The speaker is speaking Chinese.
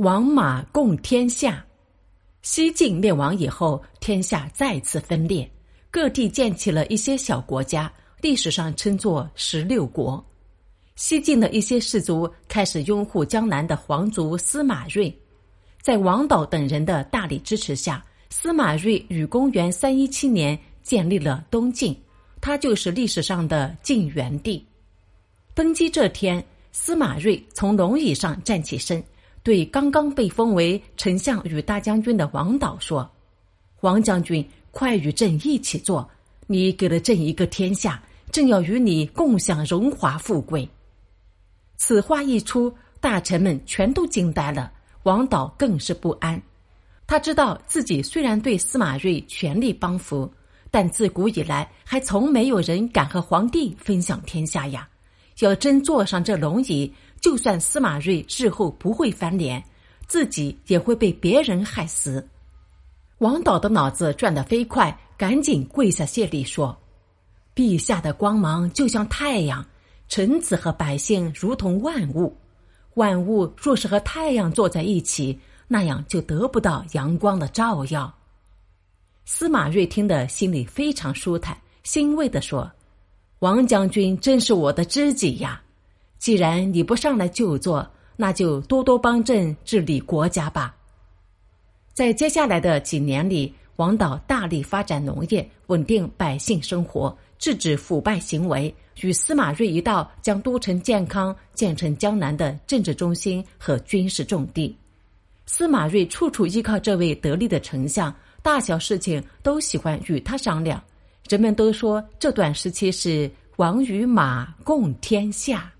王马共天下。西晋灭亡以后，天下再次分裂，各地建起了一些小国家，历史上称作十六国。西晋的一些士族开始拥护江南的皇族司马睿，在王导等人的大力支持下，司马睿于公元三一七年建立了东晋，他就是历史上的晋元帝。登基这天，司马睿从龙椅上站起身。对刚刚被封为丞相与大将军的王导说：“王将军，快与朕一起坐。你给了朕一个天下，朕要与你共享荣华富贵。”此话一出，大臣们全都惊呆了，王导更是不安。他知道自己虽然对司马睿全力帮扶，但自古以来还从没有人敢和皇帝分享天下呀。要真坐上这龙椅，就算司马睿日后不会翻脸，自己也会被别人害死。王导的脑子转得飞快，赶紧跪下谢礼说：“陛下的光芒就像太阳，臣子和百姓如同万物。万物若是和太阳坐在一起，那样就得不到阳光的照耀。”司马睿听得心里非常舒坦，欣慰的说：“王将军真是我的知己呀。”既然你不上来就坐，那就多多帮朕治理国家吧。在接下来的几年里，王导大力发展农业，稳定百姓生活，制止腐败行为，与司马睿一道将都城健康建成江南的政治中心和军事重地。司马睿处处依靠这位得力的丞相，大小事情都喜欢与他商量。人们都说这段时期是王与马共天下。